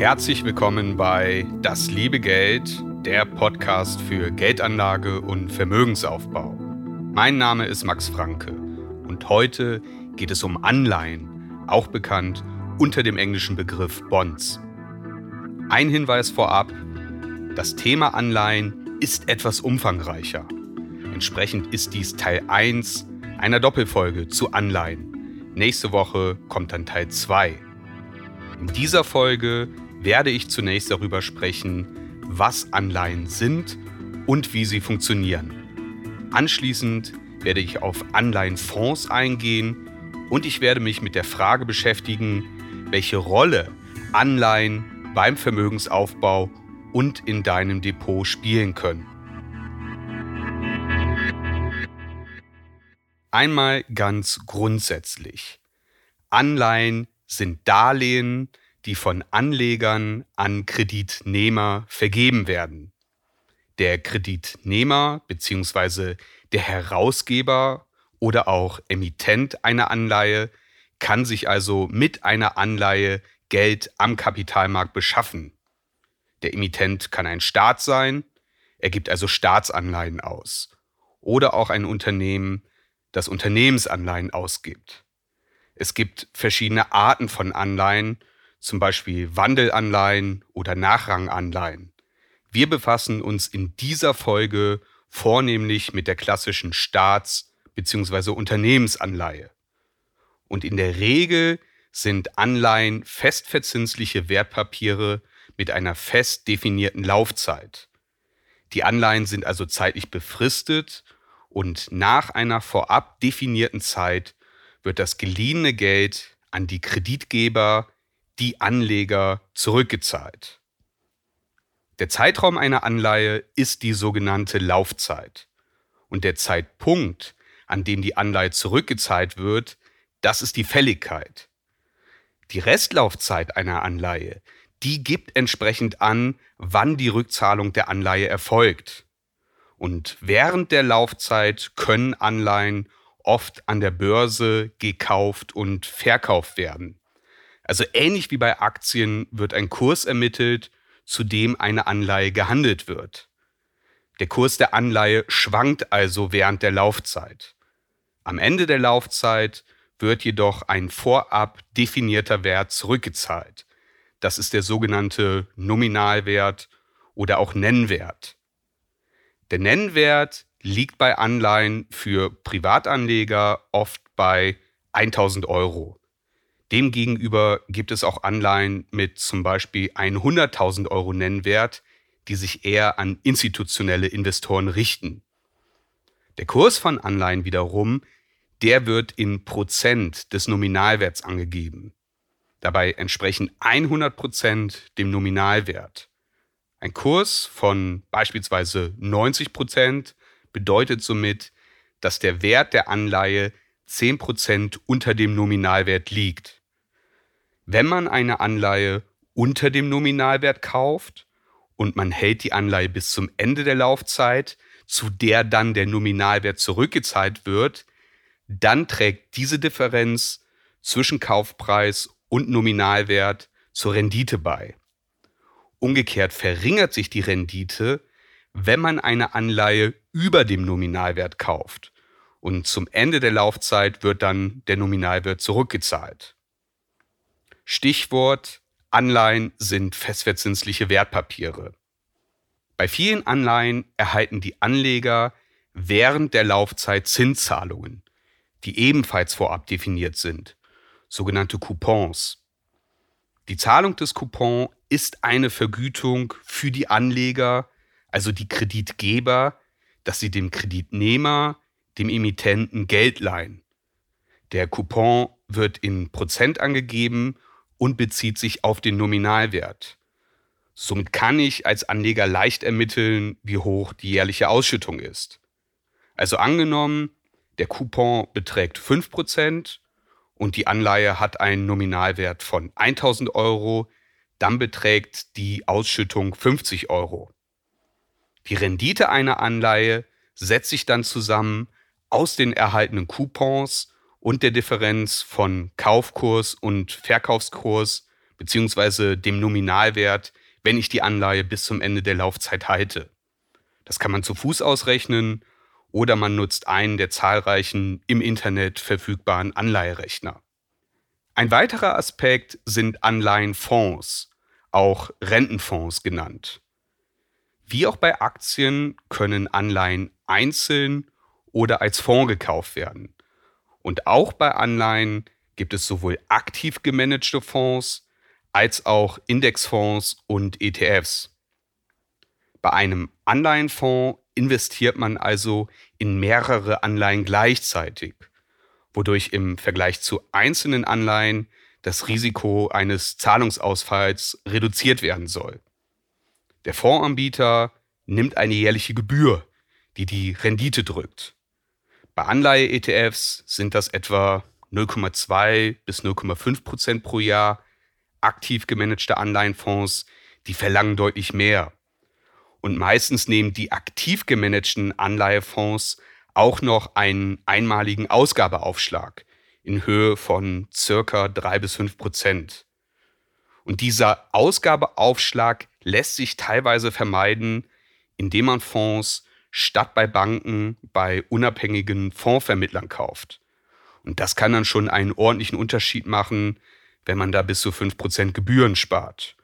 Herzlich willkommen bei Das liebe Geld, der Podcast für Geldanlage und Vermögensaufbau. Mein Name ist Max Franke und heute geht es um Anleihen, auch bekannt unter dem englischen Begriff Bonds. Ein Hinweis vorab, das Thema Anleihen ist etwas umfangreicher. Entsprechend ist dies Teil 1 einer Doppelfolge zu Anleihen. Nächste Woche kommt dann Teil 2. In dieser Folge werde ich zunächst darüber sprechen, was Anleihen sind und wie sie funktionieren. Anschließend werde ich auf Anleihenfonds eingehen und ich werde mich mit der Frage beschäftigen, welche Rolle Anleihen beim Vermögensaufbau und in deinem Depot spielen können. Einmal ganz grundsätzlich. Anleihen sind Darlehen, die von Anlegern an Kreditnehmer vergeben werden. Der Kreditnehmer bzw. der Herausgeber oder auch Emittent einer Anleihe kann sich also mit einer Anleihe Geld am Kapitalmarkt beschaffen. Der Emittent kann ein Staat sein, er gibt also Staatsanleihen aus. Oder auch ein Unternehmen, das Unternehmensanleihen ausgibt. Es gibt verschiedene Arten von Anleihen zum Beispiel Wandelanleihen oder Nachranganleihen. Wir befassen uns in dieser Folge vornehmlich mit der klassischen Staats- bzw. Unternehmensanleihe. Und in der Regel sind Anleihen festverzinsliche Wertpapiere mit einer fest definierten Laufzeit. Die Anleihen sind also zeitlich befristet und nach einer vorab definierten Zeit wird das geliehene Geld an die Kreditgeber die Anleger zurückgezahlt. Der Zeitraum einer Anleihe ist die sogenannte Laufzeit. Und der Zeitpunkt, an dem die Anleihe zurückgezahlt wird, das ist die Fälligkeit. Die Restlaufzeit einer Anleihe, die gibt entsprechend an, wann die Rückzahlung der Anleihe erfolgt. Und während der Laufzeit können Anleihen oft an der Börse gekauft und verkauft werden. Also ähnlich wie bei Aktien wird ein Kurs ermittelt, zu dem eine Anleihe gehandelt wird. Der Kurs der Anleihe schwankt also während der Laufzeit. Am Ende der Laufzeit wird jedoch ein vorab definierter Wert zurückgezahlt. Das ist der sogenannte Nominalwert oder auch Nennwert. Der Nennwert liegt bei Anleihen für Privatanleger oft bei 1000 Euro. Demgegenüber gibt es auch Anleihen mit zum Beispiel 100.000 Euro Nennwert, die sich eher an institutionelle Investoren richten. Der Kurs von Anleihen wiederum, der wird in Prozent des Nominalwerts angegeben. Dabei entsprechen 100 Prozent dem Nominalwert. Ein Kurs von beispielsweise 90 Prozent bedeutet somit, dass der Wert der Anleihe 10 Prozent unter dem Nominalwert liegt. Wenn man eine Anleihe unter dem Nominalwert kauft und man hält die Anleihe bis zum Ende der Laufzeit, zu der dann der Nominalwert zurückgezahlt wird, dann trägt diese Differenz zwischen Kaufpreis und Nominalwert zur Rendite bei. Umgekehrt verringert sich die Rendite, wenn man eine Anleihe über dem Nominalwert kauft. Und zum Ende der Laufzeit wird dann der Nominalwert zurückgezahlt. Stichwort Anleihen sind festverzinsliche Wertpapiere. Bei vielen Anleihen erhalten die Anleger während der Laufzeit Zinszahlungen, die ebenfalls vorab definiert sind, sogenannte Coupons. Die Zahlung des Coupons ist eine Vergütung für die Anleger, also die Kreditgeber, dass sie dem Kreditnehmer, dem Emittenten Geld leihen. Der Coupon wird in Prozent angegeben und bezieht sich auf den Nominalwert. Somit kann ich als Anleger leicht ermitteln, wie hoch die jährliche Ausschüttung ist. Also angenommen, der Coupon beträgt 5% und die Anleihe hat einen Nominalwert von 1000 Euro, dann beträgt die Ausschüttung 50 Euro. Die Rendite einer Anleihe setzt sich dann zusammen aus den erhaltenen Coupons und der Differenz von Kaufkurs und Verkaufskurs bzw. dem Nominalwert, wenn ich die Anleihe bis zum Ende der Laufzeit halte. Das kann man zu Fuß ausrechnen oder man nutzt einen der zahlreichen im Internet verfügbaren Anleiherechner. Ein weiterer Aspekt sind Anleihenfonds, auch Rentenfonds genannt. Wie auch bei Aktien können Anleihen einzeln oder als Fonds gekauft werden. Und auch bei Anleihen gibt es sowohl aktiv gemanagte Fonds als auch Indexfonds und ETFs. Bei einem Anleihenfonds investiert man also in mehrere Anleihen gleichzeitig, wodurch im Vergleich zu einzelnen Anleihen das Risiko eines Zahlungsausfalls reduziert werden soll. Der Fondsanbieter nimmt eine jährliche Gebühr, die die Rendite drückt. Bei Anleihe-ETFs sind das etwa 0,2 bis 0,5 Prozent pro Jahr. Aktiv gemanagte Anleihenfonds, die verlangen deutlich mehr. Und meistens nehmen die aktiv gemanagten Anleihefonds auch noch einen einmaligen Ausgabeaufschlag in Höhe von circa 3 bis 5 Prozent. Und dieser Ausgabeaufschlag lässt sich teilweise vermeiden, indem man Fonds statt bei Banken bei unabhängigen Fondsvermittlern kauft. Und das kann dann schon einen ordentlichen Unterschied machen, wenn man da bis zu 5% Gebühren spart.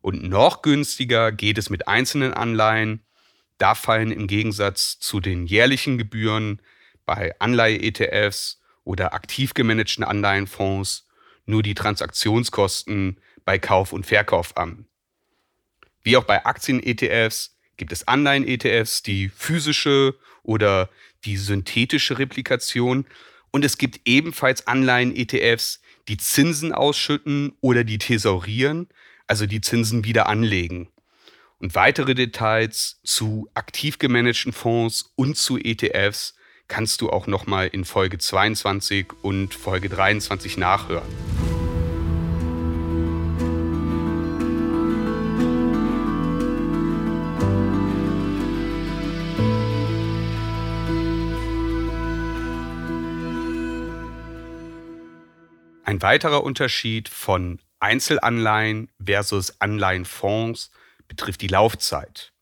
Und noch günstiger geht es mit einzelnen Anleihen. Da fallen im Gegensatz zu den jährlichen Gebühren bei Anleihe-ETFs oder aktiv gemanagten Anleihenfonds nur die Transaktionskosten bei Kauf und Verkauf an. Wie auch bei Aktien-ETFs gibt es Anleihen-ETFs, die physische oder die synthetische Replikation. Und es gibt ebenfalls Anleihen-ETFs, die Zinsen ausschütten oder die thesaurieren, also die Zinsen wieder anlegen. Und weitere Details zu aktiv gemanagten Fonds und zu ETFs kannst du auch nochmal in Folge 22 und Folge 23 nachhören. Ein weiterer Unterschied von Einzelanleihen versus Anleihenfonds betrifft die Laufzeit.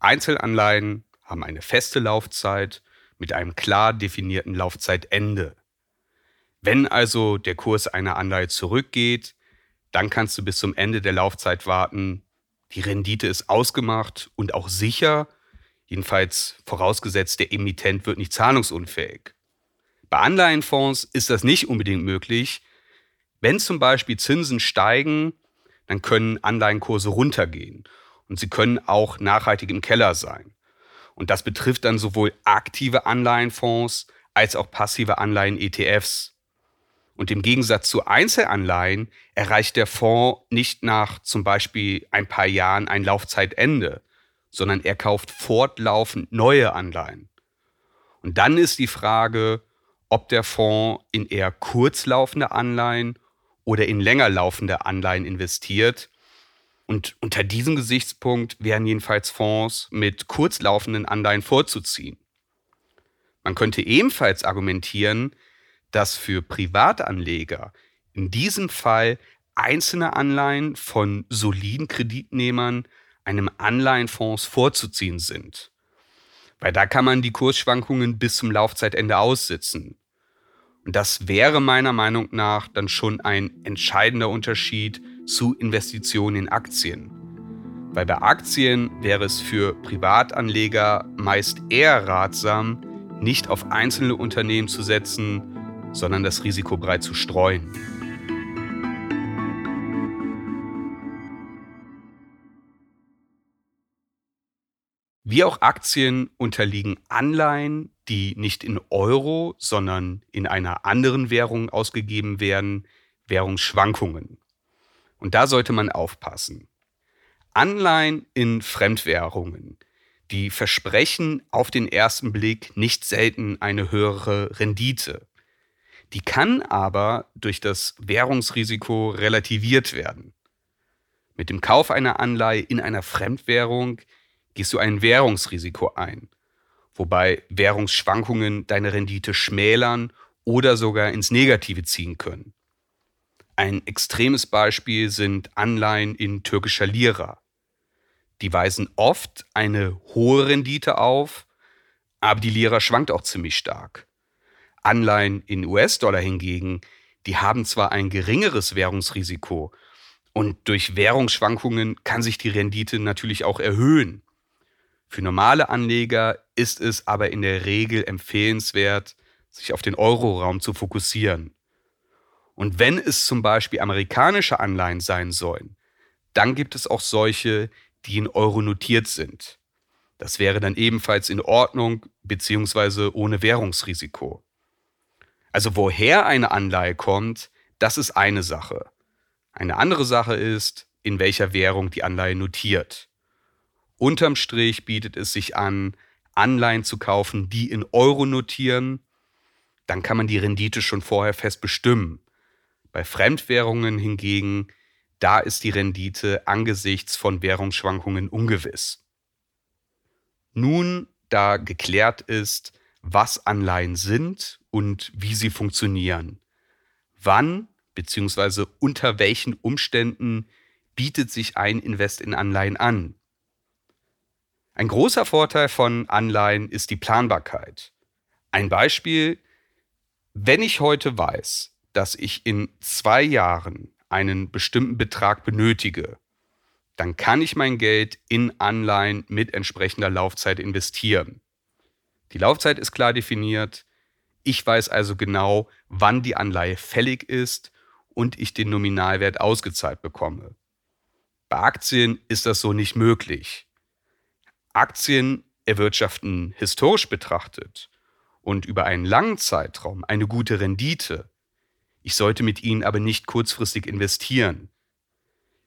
Einzelanleihen haben eine feste Laufzeit mit einem klar definierten Laufzeitende. Wenn also der Kurs einer Anleihe zurückgeht, dann kannst du bis zum Ende der Laufzeit warten. Die Rendite ist ausgemacht und auch sicher, jedenfalls vorausgesetzt, der Emittent wird nicht zahlungsunfähig. Bei Anleihenfonds ist das nicht unbedingt möglich, wenn zum Beispiel Zinsen steigen, dann können Anleihenkurse runtergehen und sie können auch nachhaltig im Keller sein. Und das betrifft dann sowohl aktive Anleihenfonds als auch passive Anleihen-ETFs. Und im Gegensatz zu Einzelanleihen erreicht der Fonds nicht nach zum Beispiel ein paar Jahren ein Laufzeitende, sondern er kauft fortlaufend neue Anleihen. Und dann ist die Frage, ob der Fonds in eher kurzlaufende Anleihen oder in länger laufende Anleihen investiert. Und unter diesem Gesichtspunkt wären jedenfalls Fonds mit kurzlaufenden Anleihen vorzuziehen. Man könnte ebenfalls argumentieren, dass für Privatanleger in diesem Fall einzelne Anleihen von soliden Kreditnehmern einem Anleihenfonds vorzuziehen sind. Weil da kann man die Kursschwankungen bis zum Laufzeitende aussitzen. Das wäre meiner Meinung nach dann schon ein entscheidender Unterschied zu Investitionen in Aktien. Weil bei Aktien wäre es für Privatanleger meist eher ratsam, nicht auf einzelne Unternehmen zu setzen, sondern das Risiko breit zu streuen. Wie auch Aktien unterliegen Anleihen, die nicht in Euro, sondern in einer anderen Währung ausgegeben werden, Währungsschwankungen. Und da sollte man aufpassen. Anleihen in Fremdwährungen, die versprechen auf den ersten Blick nicht selten eine höhere Rendite. Die kann aber durch das Währungsrisiko relativiert werden. Mit dem Kauf einer Anleihe in einer Fremdwährung gehst du ein Währungsrisiko ein wobei Währungsschwankungen deine Rendite schmälern oder sogar ins Negative ziehen können. Ein extremes Beispiel sind Anleihen in türkischer Lira. Die weisen oft eine hohe Rendite auf, aber die Lira schwankt auch ziemlich stark. Anleihen in US-Dollar hingegen, die haben zwar ein geringeres Währungsrisiko und durch Währungsschwankungen kann sich die Rendite natürlich auch erhöhen. Für normale Anleger ist es aber in der Regel empfehlenswert, sich auf den Euroraum zu fokussieren. Und wenn es zum Beispiel amerikanische Anleihen sein sollen, dann gibt es auch solche, die in Euro notiert sind. Das wäre dann ebenfalls in Ordnung beziehungsweise ohne Währungsrisiko. Also woher eine Anleihe kommt, das ist eine Sache. Eine andere Sache ist, in welcher Währung die Anleihe notiert. Unterm Strich bietet es sich an, Anleihen zu kaufen, die in Euro notieren. Dann kann man die Rendite schon vorher fest bestimmen. Bei Fremdwährungen hingegen, da ist die Rendite angesichts von Währungsschwankungen ungewiss. Nun, da geklärt ist, was Anleihen sind und wie sie funktionieren, wann bzw. unter welchen Umständen bietet sich ein Invest in Anleihen an. Ein großer Vorteil von Anleihen ist die Planbarkeit. Ein Beispiel, wenn ich heute weiß, dass ich in zwei Jahren einen bestimmten Betrag benötige, dann kann ich mein Geld in Anleihen mit entsprechender Laufzeit investieren. Die Laufzeit ist klar definiert. Ich weiß also genau, wann die Anleihe fällig ist und ich den Nominalwert ausgezahlt bekomme. Bei Aktien ist das so nicht möglich. Aktien erwirtschaften historisch betrachtet und über einen langen Zeitraum eine gute Rendite. Ich sollte mit ihnen aber nicht kurzfristig investieren.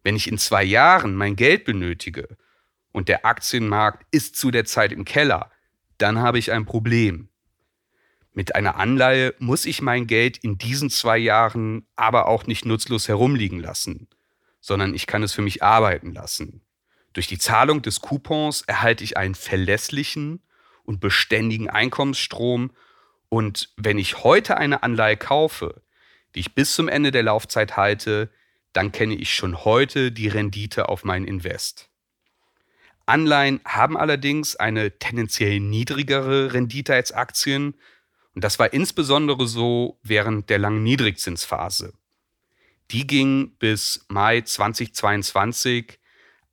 Wenn ich in zwei Jahren mein Geld benötige und der Aktienmarkt ist zu der Zeit im Keller, dann habe ich ein Problem. Mit einer Anleihe muss ich mein Geld in diesen zwei Jahren aber auch nicht nutzlos herumliegen lassen, sondern ich kann es für mich arbeiten lassen. Durch die Zahlung des Coupons erhalte ich einen verlässlichen und beständigen Einkommensstrom und wenn ich heute eine Anleihe kaufe, die ich bis zum Ende der Laufzeit halte, dann kenne ich schon heute die Rendite auf mein Invest. Anleihen haben allerdings eine tendenziell niedrigere Rendite als Aktien und das war insbesondere so während der langen Niedrigzinsphase. Die ging bis Mai 2022,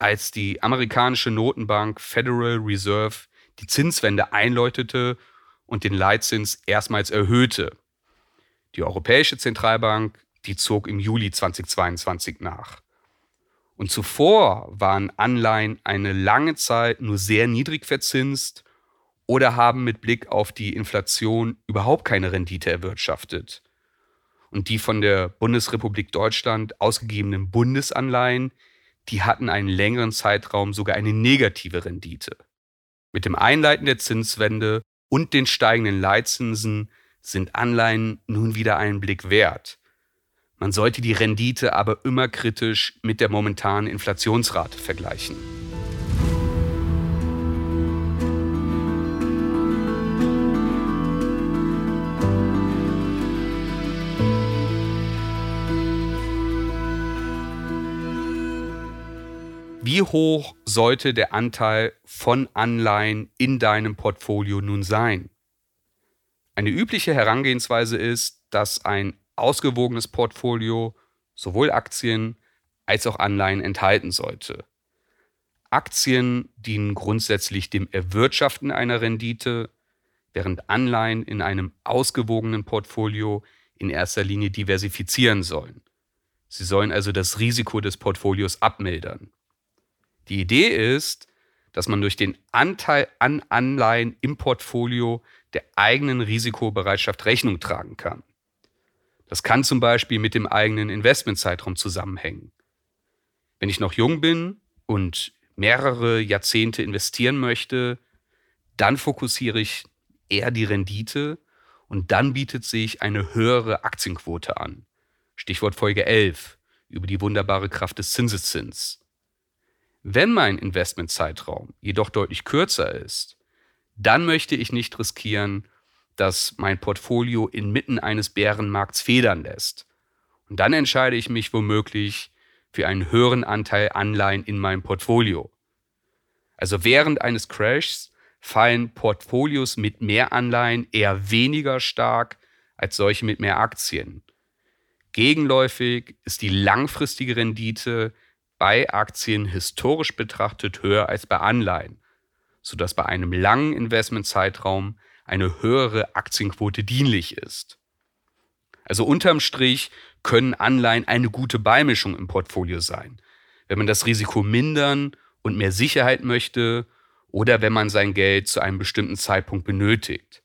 als die amerikanische Notenbank Federal Reserve die Zinswende einläutete und den Leitzins erstmals erhöhte. Die Europäische Zentralbank, die zog im Juli 2022 nach. Und zuvor waren Anleihen eine lange Zeit nur sehr niedrig verzinst oder haben mit Blick auf die Inflation überhaupt keine Rendite erwirtschaftet. Und die von der Bundesrepublik Deutschland ausgegebenen Bundesanleihen, die hatten einen längeren Zeitraum sogar eine negative Rendite. Mit dem Einleiten der Zinswende und den steigenden Leitzinsen sind Anleihen nun wieder einen Blick wert. Man sollte die Rendite aber immer kritisch mit der momentanen Inflationsrate vergleichen. Wie hoch sollte der Anteil von Anleihen in deinem Portfolio nun sein? Eine übliche Herangehensweise ist, dass ein ausgewogenes Portfolio sowohl Aktien als auch Anleihen enthalten sollte. Aktien dienen grundsätzlich dem Erwirtschaften einer Rendite, während Anleihen in einem ausgewogenen Portfolio in erster Linie diversifizieren sollen. Sie sollen also das Risiko des Portfolios abmildern. Die Idee ist, dass man durch den Anteil an Anleihen im Portfolio der eigenen Risikobereitschaft Rechnung tragen kann. Das kann zum Beispiel mit dem eigenen Investmentzeitraum zusammenhängen. Wenn ich noch jung bin und mehrere Jahrzehnte investieren möchte, dann fokussiere ich eher die Rendite und dann bietet sich eine höhere Aktienquote an. Stichwort Folge 11 über die wunderbare Kraft des Zinseszins. Wenn mein Investmentzeitraum jedoch deutlich kürzer ist, dann möchte ich nicht riskieren, dass mein Portfolio inmitten eines Bärenmarkts federn lässt. Und dann entscheide ich mich womöglich für einen höheren Anteil Anleihen in meinem Portfolio. Also während eines Crashs fallen Portfolios mit mehr Anleihen eher weniger stark als solche mit mehr Aktien. Gegenläufig ist die langfristige Rendite bei Aktien historisch betrachtet höher als bei Anleihen, sodass bei einem langen Investmentzeitraum eine höhere Aktienquote dienlich ist. Also unterm Strich können Anleihen eine gute Beimischung im Portfolio sein, wenn man das Risiko mindern und mehr Sicherheit möchte oder wenn man sein Geld zu einem bestimmten Zeitpunkt benötigt.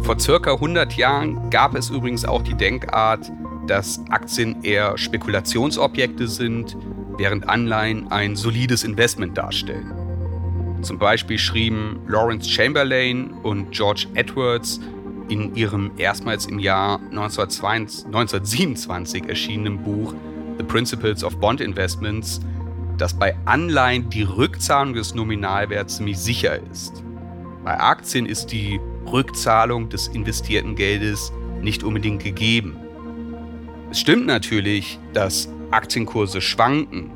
Vor circa 100 Jahren gab es übrigens auch die Denkart, dass Aktien eher Spekulationsobjekte sind, während Anleihen ein solides Investment darstellen. Zum Beispiel schrieben Lawrence Chamberlain und George Edwards in ihrem erstmals im Jahr 1927 erschienenen Buch The Principles of Bond Investments, dass bei Anleihen die Rückzahlung des Nominalwerts ziemlich sicher ist. Bei Aktien ist die Rückzahlung des investierten Geldes nicht unbedingt gegeben. Es stimmt natürlich, dass Aktienkurse schwanken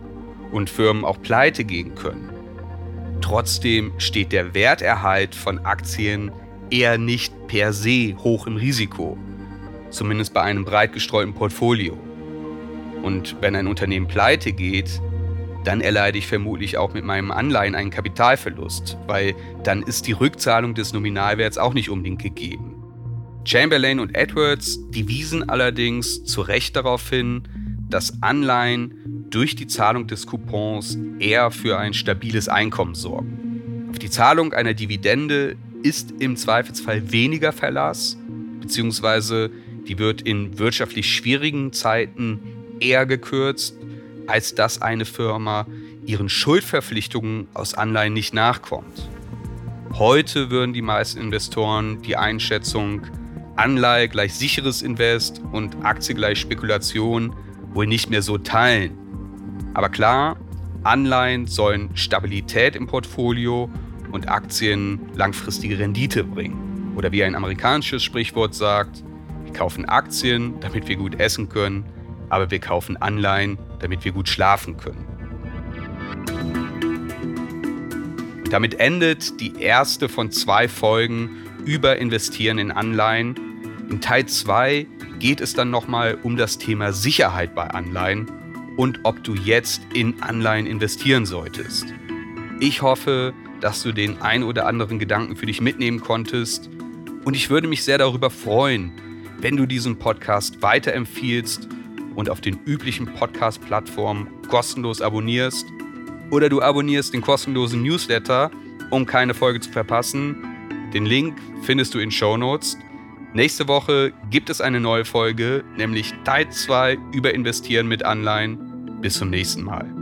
und Firmen auch pleite gehen können. Trotzdem steht der Werterhalt von Aktien eher nicht per se hoch im Risiko, zumindest bei einem breit gestreuten Portfolio. Und wenn ein Unternehmen pleite geht, dann erleide ich vermutlich auch mit meinem Anleihen einen Kapitalverlust, weil dann ist die Rückzahlung des Nominalwerts auch nicht unbedingt gegeben. Chamberlain und Edwards, die wiesen allerdings zu Recht darauf hin, dass Anleihen durch die Zahlung des Coupons eher für ein stabiles Einkommen sorgen. Auf die Zahlung einer Dividende ist im Zweifelsfall weniger Verlass, beziehungsweise die wird in wirtschaftlich schwierigen Zeiten eher gekürzt, als dass eine Firma ihren Schuldverpflichtungen aus Anleihen nicht nachkommt. Heute würden die meisten Investoren die Einschätzung Anleihe gleich sicheres Invest und Aktie gleich Spekulation wohl nicht mehr so teilen. Aber klar, Anleihen sollen Stabilität im Portfolio und Aktien langfristige Rendite bringen. Oder wie ein amerikanisches Sprichwort sagt, wir kaufen Aktien, damit wir gut essen können, aber wir kaufen Anleihen, damit wir gut schlafen können. Damit endet die erste von zwei Folgen über Investieren in Anleihen. In Teil 2 geht es dann nochmal um das Thema Sicherheit bei Anleihen und ob du jetzt in Anleihen investieren solltest. Ich hoffe, dass du den ein oder anderen Gedanken für dich mitnehmen konntest. Und ich würde mich sehr darüber freuen, wenn du diesen Podcast weiterempfiehlst und auf den üblichen Podcast-Plattformen kostenlos abonnierst. Oder du abonnierst den kostenlosen Newsletter, um keine Folge zu verpassen. Den Link findest du in Show Notes. Nächste Woche gibt es eine neue Folge, nämlich Teil 2 über Investieren mit Anleihen. Bis zum nächsten Mal.